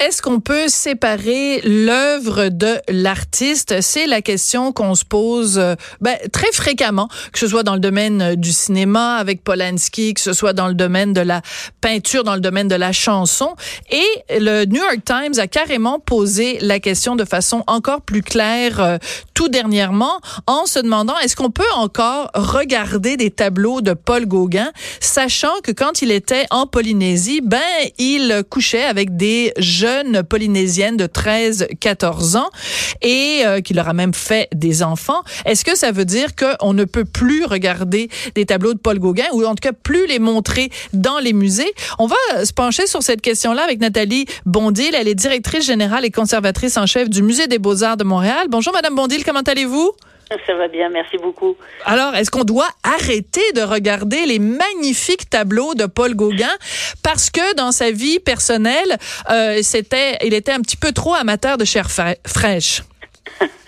Est-ce qu'on peut séparer l'œuvre de l'artiste? C'est la question qu'on se pose euh, ben, très fréquemment, que ce soit dans le domaine euh, du cinéma avec Polanski, que ce soit dans le domaine de la peinture, dans le domaine de la chanson. Et le New York Times a carrément posé la question de façon encore plus claire euh, tout dernièrement en se demandant est-ce qu'on peut encore regarder des tableaux de Paul Gauguin, sachant que quand il était en Polynésie, ben il couchait avec des jeunes polynésiennes de 13, 14 ans et euh, qu'il leur a même fait des enfants. Est-ce que ça veut dire qu'on ne peut plus regarder des tableaux de Paul Gauguin ou en tout cas plus les montrer dans les musées? On va se pencher sur cette question-là avec Nathalie Bondil. Elle est directrice générale et conservatrice en chef du Musée des Beaux-Arts de Montréal. Bonjour, Madame Bondil, comment allez-vous? Ça va bien, merci beaucoup. Alors, est-ce qu'on doit arrêter de regarder les magnifiques tableaux de Paul Gauguin? Parce que dans sa vie personnelle, euh, c'était, il était un petit peu trop amateur de chair fraîche?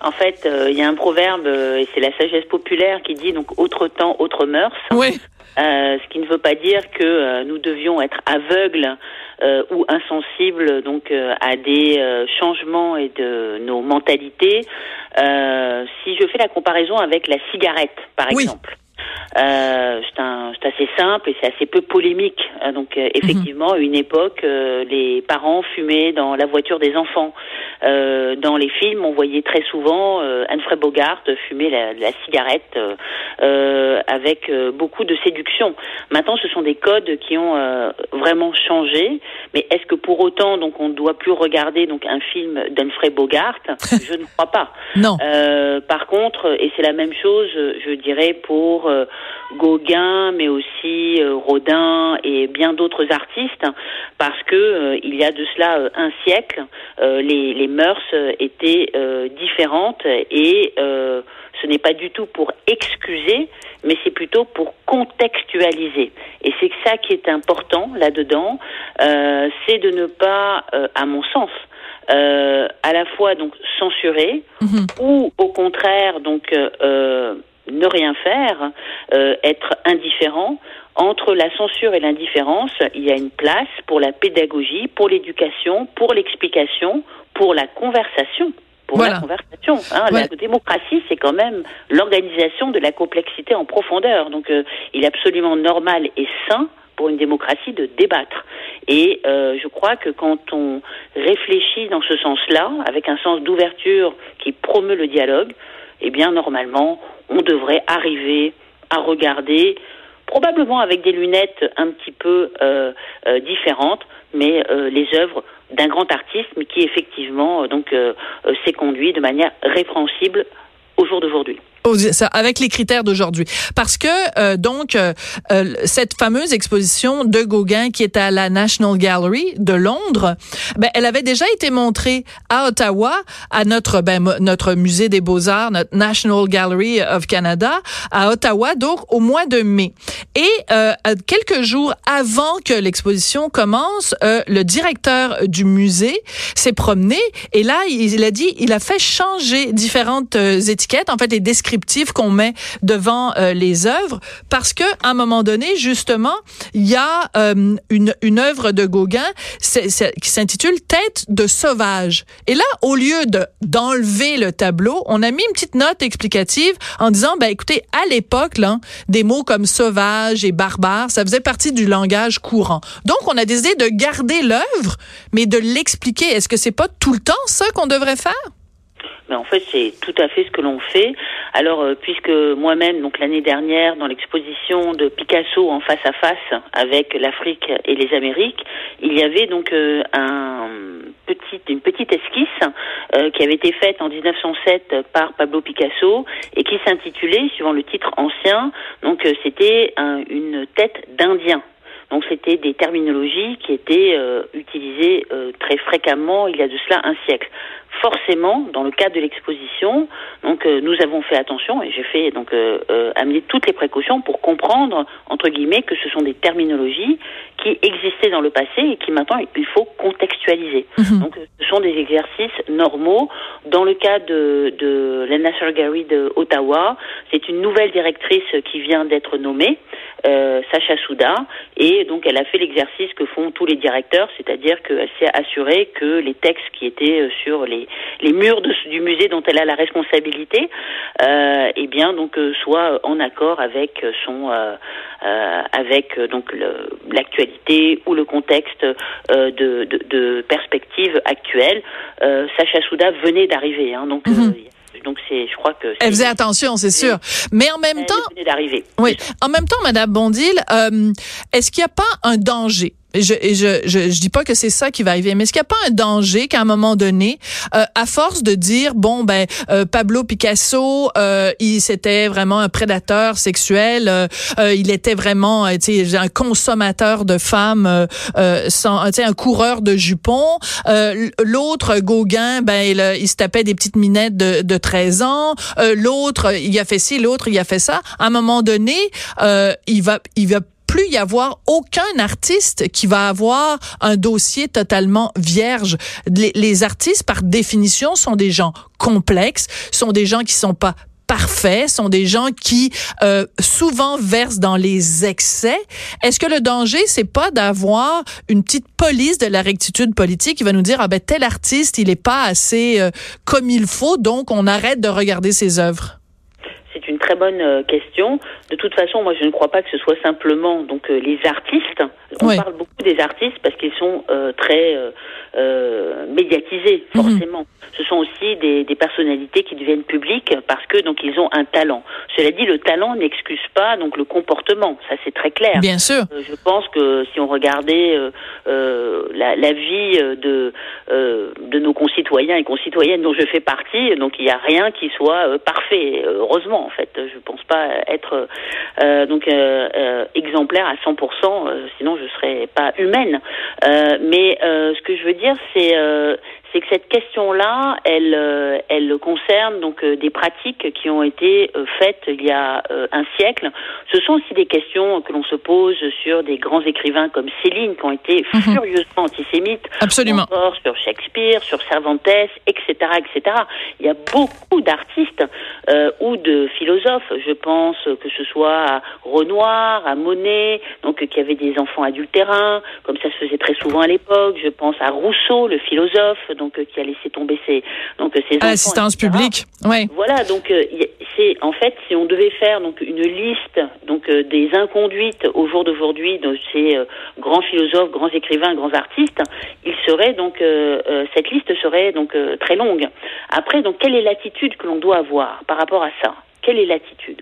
En fait, euh, il y a un proverbe, euh, et c'est la sagesse populaire qui dit donc autre temps, autre mœurs. Oui. Euh, ce qui ne veut pas dire que nous devions être aveugles euh, ou insensibles donc à des changements et de nos mentalités. si je fais la comparaison avec la cigarette, par exemple. Euh, c'est assez simple et c'est assez peu polémique. Euh, donc euh, effectivement, à une époque, euh, les parents fumaient dans la voiture des enfants. dans les films, on voyait très souvent Anne-Fred Bogart fumer la, la cigarette avec beaucoup de séduction. Maintenant, ce sont des codes qui ont vraiment changé. Mais est-ce que pour autant, donc, on ne doit plus regarder donc un film d'Anne-Fred Bogart? Je ne crois pas. Non. par contre, et c'est la même chose, je dirais pour Gauguin, mais aussi euh, Rodin et bien d'autres artistes, parce que euh, il y a de cela euh, un siècle, les, les mœurs étaient différentes et ce n'est pas du tout pour excuser, mais c'est plutôt pour contextualiser. Et c'est ça qui est important là-dedans, c'est de ne pas, à mon sens, à la fois donc censurer mhm. ou au contraire donc ne rien faire, euh, être indifférent. Entre la censure et l'indifférence, il y a une place pour la pédagogie, pour l'éducation, pour l'explication, pour la conversation. Pour la conversation. Hein. La démocratie, c'est quand même l'organisation de la complexité en profondeur. Donc, euh, il est absolument normal et sain pour une démocratie de débattre. Et euh, je crois que quand on réfléchit dans ce sens-là, avec un sens d'ouverture qui promeut le dialogue, eh bien, normalement, on devrait arriver à regarder, probablement avec des lunettes un petit peu euh, euh, différentes, mais les œuvres d'un grand artiste, mais qui effectivement donc s'est conduit de manière répréhensible au jour d'aujourd'hui avec les critères d'aujourd'hui. Parce que euh, donc euh, euh, cette fameuse exposition de Gauguin qui est à la National Gallery de Londres, ben, elle avait déjà été montrée à Ottawa à notre ben, notre musée des Beaux-Arts, notre National Gallery of Canada à Ottawa donc au mois de mai. Et quelques jours avant que l'exposition commence, le directeur du musée s'est promené et là il a dit il a fait changer différentes étiquettes en fait les descriptions qu'on met devant euh, les œuvres parce que à un moment donné justement il y a euh, une œuvre de Gauguin qui s'intitule Tête de sauvage et là au lieu de d'enlever le tableau on a mis une petite note explicative en disant ben écoutez à l'époque des mots comme sauvage et barbare ça faisait partie du langage courant. Donc on a décidé de garder l'œuvre mais de l'expliquer. Est-ce que c'est pas tout le temps ça qu'on devrait faire? Mais en fait, c'est tout à fait ce que l'on fait. Alors, euh, puisque moi-même, donc l'année dernière, dans l'exposition de Picasso en face à face avec l'Afrique et les Amériques, il y avait donc euh, un petit, une petite esquisse euh, qui avait été faite en 1907 par Pablo Picasso et qui s'intitulait, suivant le titre ancien, donc c'était une tête d'Indien. Donc c'était des terminologies qui étaient euh, utilisées euh, très fréquemment il y a de cela un siècle. Forcément, dans le cadre de l'exposition, donc euh, nous avons fait attention et j'ai fait donc amener toutes les précautions pour comprendre entre guillemets que ce sont des terminologies qui existaient dans le passé et qui maintenant il faut contextualiser. Mhm. Donc ce sont des exercices normaux. Dans le cas de, de la National Gallery de Ottawa, c'est une nouvelle directrice qui vient d'être nommée, euh, Sacha Souda, et donc elle a fait l'exercice que font tous les directeurs, c'est-à-dire qu'elle s'est assurée que les textes qui étaient euh, sur les, les murs de- du musée dont elle a la responsabilité, euh, eh bien donc euh, soient en accord avec son euh, euh, avec euh, donc le- l'actualité ou le contexte euh, de, de, de perspective actuelle. Euh, Sacha Souda venait d'arriver, hein, donc Mhm. euh, donc c'est je crois que Elle faisait attention, c'est sûr. Mais en même elle temps, d'arriver. oui, en même temps, Madame Bondil, euh, est-ce qu'il n'y a pas un danger? Je, je, je, je dis pas que c'est ça qui va arriver, mais est-ce qu'il n'y a pas un danger qu'à un moment donné, euh, à force de dire bon ben euh, Pablo Picasso, euh, il c'était vraiment un prédateur sexuel, euh, euh, il était vraiment euh, un consommateur de femmes, sans, un coureur de jupons. L'autre Gauguin, ben il, se tapait des petites minettes de, de 13 ans. L'autre il a fait ci, l'autre il a fait ça. À un moment donné, il va il va plus y avoir aucun artiste qui va avoir un dossier totalement vierge. Les, artistes, par définition, sont des gens complexes, sont des gens qui sont pas parfaits, sont des gens qui euh, souvent versent dans les excès. Est-ce que le danger, c'est pas d'avoir une petite police de la rectitude politique qui va nous dire ah ben tel artiste il est pas assez euh, comme il faut, donc on arrête de regarder ses œuvres? Très bonne euh, question. De toute façon, moi, je ne crois pas que ce soit simplement donc euh, les artistes. On Oui. parle beaucoup des artistes parce qu'ils sont euh, très euh, euh, médiatisés, Mhm. forcément. Ce sont aussi des, des personnalités qui deviennent publiques parce que donc ils ont un talent. Cela dit, le talent n'excuse pas donc le comportement. Ça, c'est très clair. Bien sûr. Euh, Je pense que si on regardait la, la vie de euh, de nos concitoyens et concitoyennes dont je fais partie, donc il n'y a rien qui soit euh, parfait. Heureusement, en fait, je pense pas être euh, donc euh, euh, exemplaire à 100%. euh, sinon, je serais pas humaine. Euh, mais euh, ce que je veux dire, c'est euh, c'est que cette question-là, elle, euh, elle concerne donc euh, des pratiques qui ont été euh, faites il y a un siècle. Ce sont aussi des questions que l'on se pose sur des grands écrivains comme Céline, qui ont été Mhm. furieusement antisémites, Absolument. encore sur Shakespeare, sur Cervantes, etc., etc. Il y a beaucoup d'artistes euh, ou de philosophes. Je pense que ce soit à Renoir, à Monet, donc qui avaient des enfants adultérins, comme ça se faisait très souvent à l'époque. Je pense à Rousseau, le philosophe, donc euh, qui a laissé tomber ses donc euh, ses À enfants. l'assistance etc. publique. Oui. Voilà, donc euh, c'est en fait si on devait faire donc une liste donc des inconduites au jour d'aujourd'hui de ces grands philosophes, grands écrivains, grands artistes, il serait donc cette liste serait donc très longue. Après donc quelle est l'attitude que l'on doit avoir par rapport à ça? Quelle est l'attitude?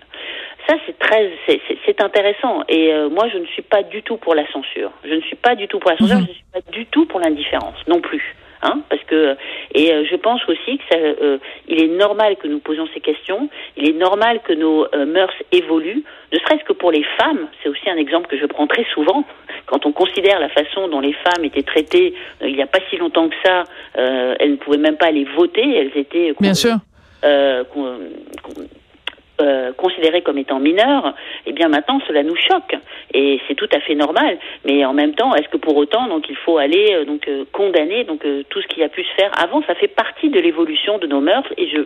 Ça, c'est très, c'est- intéressant. Et euh, moi, je ne suis pas du tout pour la censure. Je ne suis pas du tout pour la censure. Mhm. Je ne suis pas du tout pour l'indifférence, non plus. Hein, parce que et euh, je pense aussi que ça, euh, il est normal que nous posions ces questions. Il est normal que nos euh, mœurs évoluent, ne serait-ce que pour les femmes. C'est aussi un exemple que je prends très souvent. Quand on considère la façon dont les femmes étaient traitées euh, il n'y a pas si longtemps que ça, euh, elles ne pouvaient même pas aller voter. Elles étaient Bien sûr. euh, con- con- euh, considérées comme étant mineures, eh bien maintenant cela nous choque et c'est tout à fait normal. Mais en même temps, est-ce que pour autant donc il faut aller euh, donc euh, condamner donc euh, tout ce qui a pu se faire avant? Ça fait partie de l'évolution de nos mœurs et je,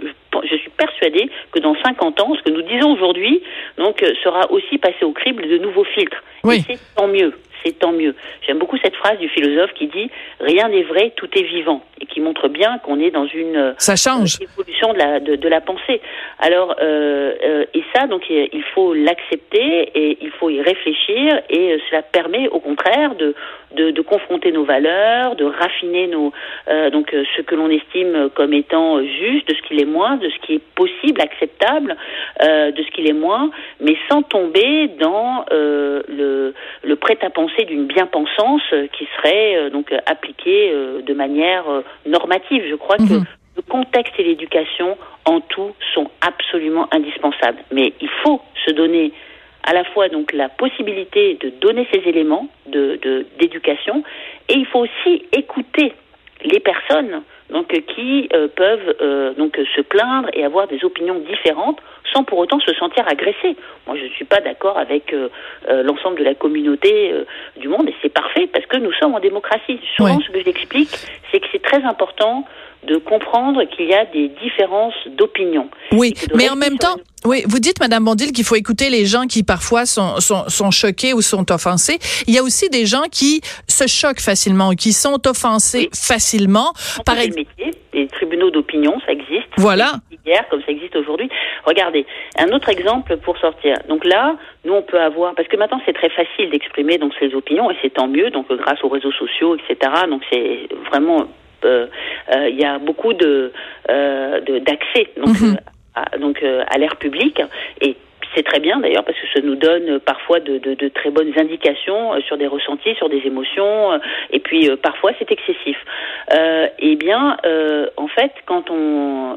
suis persuadée que dans 50 ans, ce que nous disons aujourd'hui donc sera aussi passé au crible de nouveaux filtres. Oui. Et c'est tant mieux. C'est tant mieux. J'aime beaucoup cette phrase du philosophe qui dit rien n'est vrai, tout est vivant, et qui montre bien qu'on est dans une euh, Ça change. évolution de la de, de la pensée. Alors euh, euh, et ça donc il faut l'accepter et il faut y réfléchir et cela permet au contraire de de, de confronter nos valeurs, de raffiner nos euh, donc euh, ce que l'on estime comme étant juste, de ce qu'il est moins, de ce qui est possible, acceptable, euh, de ce qu'il est moins, mais sans tomber dans le le prêt-à-penser d'une bien-pensance qui serait donc appliquée de manière normative. Je crois que Mhm. le contexte et l'éducation, en tout, sont absolument indispensables. Mais il faut se donner à la fois donc la possibilité de donner ces éléments de d'éducation et il faut aussi écouter les personnes donc qui euh, peuvent euh, donc se plaindre et avoir des opinions différentes sans pour autant se sentir agressés. Moi, je ne suis pas d'accord avec euh, l'ensemble de la communauté du monde et c'est parfait parce que nous sommes en démocratie. Souvent, ce que j'explique, c'est que c'est très important de comprendre qu'il y a des différences d'opinion. Oui, mais en même temps, oui, vous dites, Madame Bondil, qu'il faut écouter les gens qui parfois sont, sont, sont, choqués ou sont offensés. Il y a aussi des gens qui se choquent facilement, qui sont offensés facilement. Par métiers, des tribunaux d'opinion, ça existe. Voilà. Hier, comme ça existe aujourd'hui. Regardez, un autre exemple pour sortir. Donc là, nous on peut avoir, parce que maintenant c'est très facile d'exprimer donc ses opinions et c'est tant mieux. Donc grâce aux réseaux sociaux, etc. Donc c'est vraiment il y a beaucoup de euh, d'accès donc mhm. à, donc à l'ère publique et c'est très bien d'ailleurs parce que ça nous donne parfois de, de, de, très bonnes indications sur des ressentis, sur des émotions, et puis parfois c'est excessif. Euh, eh bien, euh, en fait, quand on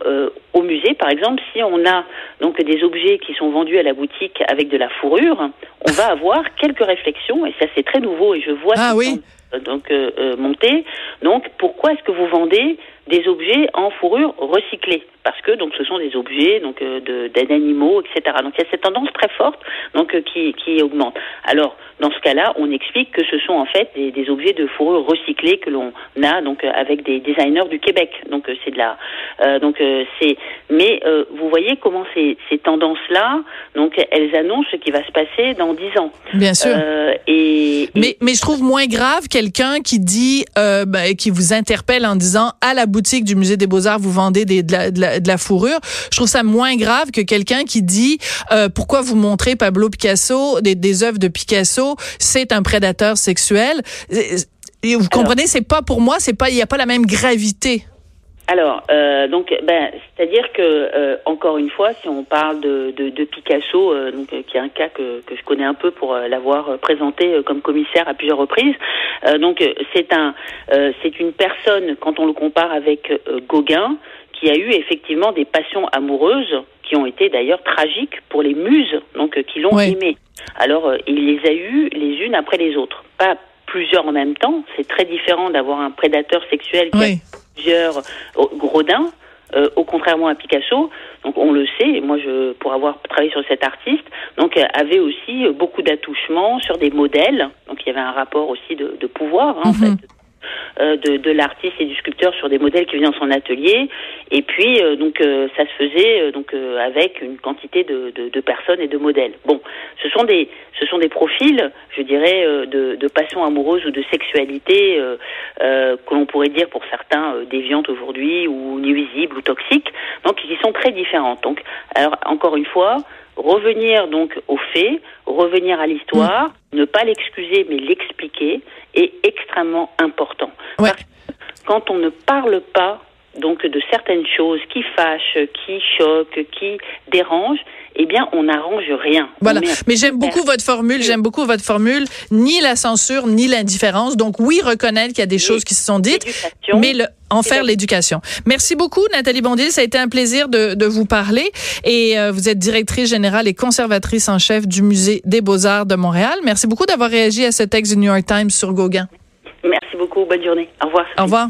au musée, par exemple, si on a donc des objets qui sont vendus à la boutique avec de la fourrure, on va avoir quelques réflexions, et ça c'est très nouveau, et je vois ah, oui donc euh, euh, monter. Donc pourquoi est-ce que vous vendez des objets en fourrure recyclée. Parce que donc ce sont des objets donc euh, d'animaux etc donc il y a cette tendance très forte donc qui qui augmente. Alors dans ce cas-là on explique que ce sont en fait des, des objets de fourrure recyclée que l'on a donc avec des designers du Québec. Donc c'est de la donc c'est mais vous voyez comment ces, ces tendances là donc elles annoncent ce qui va se passer dans dix ans. Bien sûr. Et, mais mais je trouve moins grave quelqu'un qui dit, euh, ben, qui vous interpelle en disant à la boutique du musée des Beaux-Arts vous vendez des, de, la, de, la, fourrure, je trouve ça moins grave que quelqu'un qui dit euh, pourquoi vous montrez Pablo Picasso des, des œuvres de Picasso, c'est un prédateur sexuel. Et vous comprenez, c'est pas pour moi, c'est pas, il y a pas la même gravité. Alors, euh, donc, ben, c'est-à-dire que euh, encore une fois, si on parle de, de, de Picasso, euh, donc qui est un cas que, que je connais un peu pour l'avoir présenté comme commissaire à plusieurs reprises, donc c'est un, c'est une personne quand on le compare avec Gauguin, qui a eu effectivement des passions amoureuses qui ont été d'ailleurs tragiques pour les muses, donc qui l'ont aimé. Alors, il les a eues les unes après les autres, pas plusieurs en même temps. C'est très différent d'avoir un prédateur sexuel qui plusieurs euh, Grodin, euh, au contrairement à Picasso, donc on le sait, moi je pour avoir travaillé sur cet artiste, donc avait aussi beaucoup d'attouchements sur des modèles, donc il y avait un rapport aussi de, de pouvoir hein, en mhm. fait euh, de, l'artiste et du sculpteur sur des modèles qui venaient dans son atelier. Et puis euh, donc euh, ça se faisait donc avec une quantité de, personnes et de modèles. Bon, ce sont des ce sont des profils, je dirais, de, de passion amoureuse ou de sexualité que l'on pourrait dire pour certains déviantes aujourd'hui ou nuisibles ou toxiques, donc qui sont très différentes. Donc alors encore une fois revenir donc aux faits, revenir à l'histoire, mm. ne pas l'excuser mais l'expliquer est extrêmement important. quand on ne parle pas donc de certaines choses qui fâchent, qui choquent, qui dérangent, eh bien, on n'arrange rien. Voilà. Mais j'aime beaucoup votre formule. J'aime beaucoup votre formule. Ni la censure, ni l'indifférence. Donc, oui, reconnaître qu'il y a des choses qui se sont dites, mais le, en faire l'éducation. Merci beaucoup, Nathalie Bondil. Ça a été un plaisir de, de vous parler. Et euh, vous êtes directrice générale et conservatrice en chef du Musée des Beaux-Arts de Montréal. Merci beaucoup d'avoir réagi à ce texte du New York Times sur Gauguin. Merci beaucoup. Bonne journée. Au revoir. Au revoir.